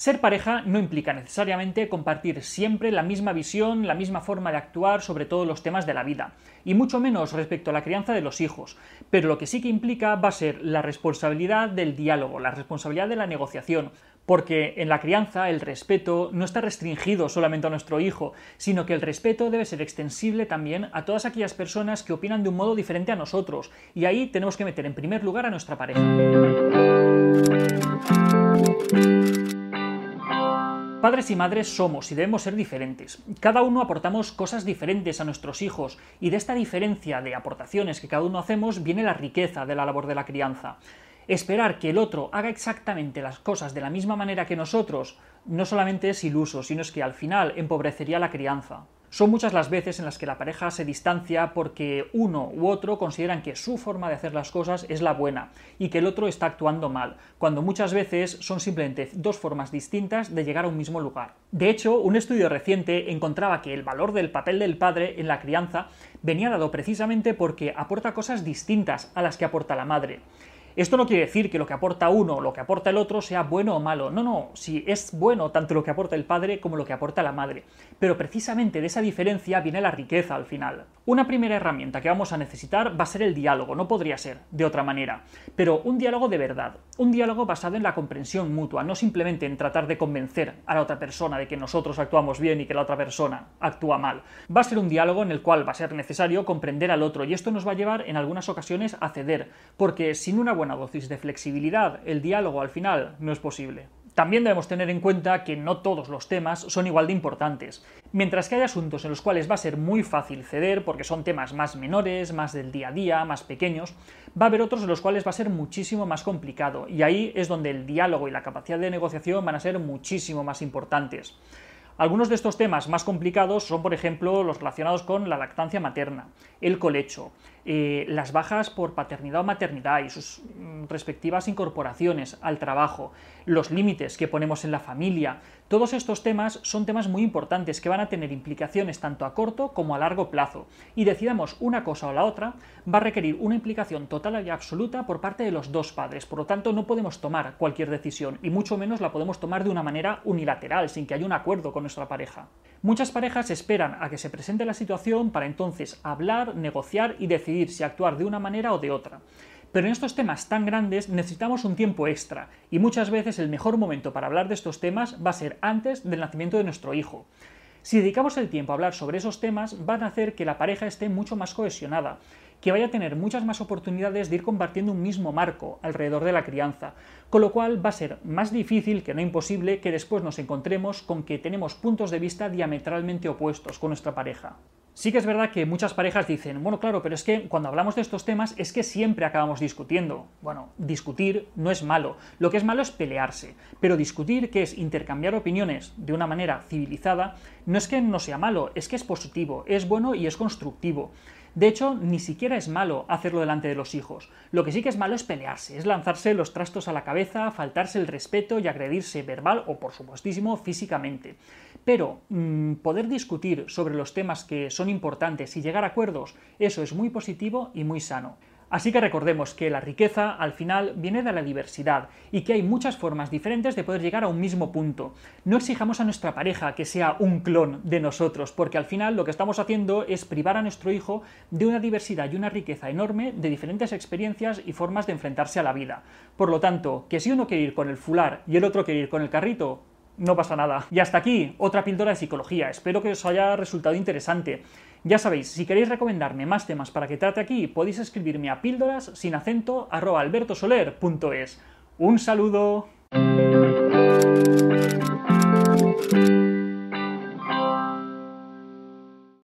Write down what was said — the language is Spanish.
Ser pareja no implica necesariamente compartir siempre la misma visión, la misma forma de actuar sobre todos los temas de la vida, y mucho menos respecto a la crianza de los hijos, pero lo que sí que implica va a ser la responsabilidad del diálogo, la responsabilidad de la negociación, porque en la crianza el respeto no está restringido solamente a nuestro hijo, sino que el respeto debe ser extensible también a todas aquellas personas que opinan de un modo diferente a nosotros, y ahí tenemos que meter en primer lugar a nuestra pareja. Padres y madres somos y debemos ser diferentes. Cada uno aportamos cosas diferentes a nuestros hijos y de esta diferencia de aportaciones que cada uno hacemos viene la riqueza de la labor de la crianza. Esperar que el otro haga exactamente las cosas de la misma manera que nosotros no solamente es iluso, sino es que al final empobrecería la crianza. Son muchas las veces en las que la pareja se distancia porque uno u otro consideran que su forma de hacer las cosas es la buena y que el otro está actuando mal, cuando muchas veces son simplemente dos formas distintas de llegar a un mismo lugar. De hecho, un estudio reciente encontraba que el valor del papel del padre en la crianza venía dado precisamente porque aporta cosas distintas a las que aporta la madre. Esto no quiere decir que lo que aporta uno o lo que aporta el otro sea bueno o malo. No, no, si es bueno tanto lo que aporta el padre como lo que aporta la madre. Pero precisamente de esa diferencia viene la riqueza al final. Una primera herramienta que vamos a necesitar va a ser el diálogo, no podría ser de otra manera. Pero un diálogo de verdad, un diálogo basado en la comprensión mutua, no simplemente en tratar de convencer a la otra persona de que nosotros actuamos bien y que la otra persona actúa mal. Va a ser un diálogo en el cual va a ser necesario comprender al otro y esto nos va a llevar en algunas ocasiones a ceder, porque sin una buena dosis de flexibilidad, el diálogo al final no es posible. También debemos tener en cuenta que no todos los temas son igual de importantes. Mientras que hay asuntos en los cuales va a ser muy fácil ceder porque son temas más menores, más del día a día, más pequeños, va a haber otros en los cuales va a ser muchísimo más complicado y ahí es donde el diálogo y la capacidad de negociación van a ser muchísimo más importantes. Algunos de estos temas más complicados son, por ejemplo, los relacionados con la lactancia materna, el colecho, eh, las bajas por paternidad o maternidad y sus mm, respectivas incorporaciones al trabajo, los límites que ponemos en la familia. Todos estos temas son temas muy importantes que van a tener implicaciones tanto a corto como a largo plazo. Y decidamos una cosa o la otra, va a requerir una implicación total y absoluta por parte de los dos padres. Por lo tanto, no podemos tomar cualquier decisión y mucho menos la podemos tomar de una manera unilateral, sin que haya un acuerdo con nuestra pareja. Muchas parejas esperan a que se presente la situación para entonces hablar, negociar y decidir si actuar de una manera o de otra. Pero en estos temas tan grandes necesitamos un tiempo extra y muchas veces el mejor momento para hablar de estos temas va a ser antes del nacimiento de nuestro hijo. Si dedicamos el tiempo a hablar sobre esos temas, van a hacer que la pareja esté mucho más cohesionada, que vaya a tener muchas más oportunidades de ir compartiendo un mismo marco alrededor de la crianza, con lo cual va a ser más difícil, que no imposible, que después nos encontremos con que tenemos puntos de vista diametralmente opuestos con nuestra pareja. Sí que es verdad que muchas parejas dicen, bueno, claro, pero es que cuando hablamos de estos temas es que siempre acabamos discutiendo. Bueno, discutir no es malo, lo que es malo es pelearse, pero discutir, que es intercambiar opiniones de una manera civilizada, no es que no sea malo, es que es positivo, es bueno y es constructivo. De hecho, ni siquiera es malo hacerlo delante de los hijos. Lo que sí que es malo es pelearse, es lanzarse los trastos a la cabeza, faltarse el respeto y agredirse verbal o, por supuestísimo, físicamente. Pero mm, poder discutir sobre los temas que son importantes y llegar a acuerdos, eso es muy positivo y muy sano. Así que recordemos que la riqueza al final viene de la diversidad y que hay muchas formas diferentes de poder llegar a un mismo punto. No exijamos a nuestra pareja que sea un clon de nosotros, porque al final lo que estamos haciendo es privar a nuestro hijo de una diversidad y una riqueza enorme de diferentes experiencias y formas de enfrentarse a la vida. Por lo tanto, que si uno quiere ir con el fular y el otro quiere ir con el carrito, no pasa nada. Y hasta aquí, otra píldora de psicología. Espero que os haya resultado interesante. Ya sabéis, si queréis recomendarme más temas para que trate aquí, podéis escribirme a píldoras sin acento albertosoler.es. Un saludo.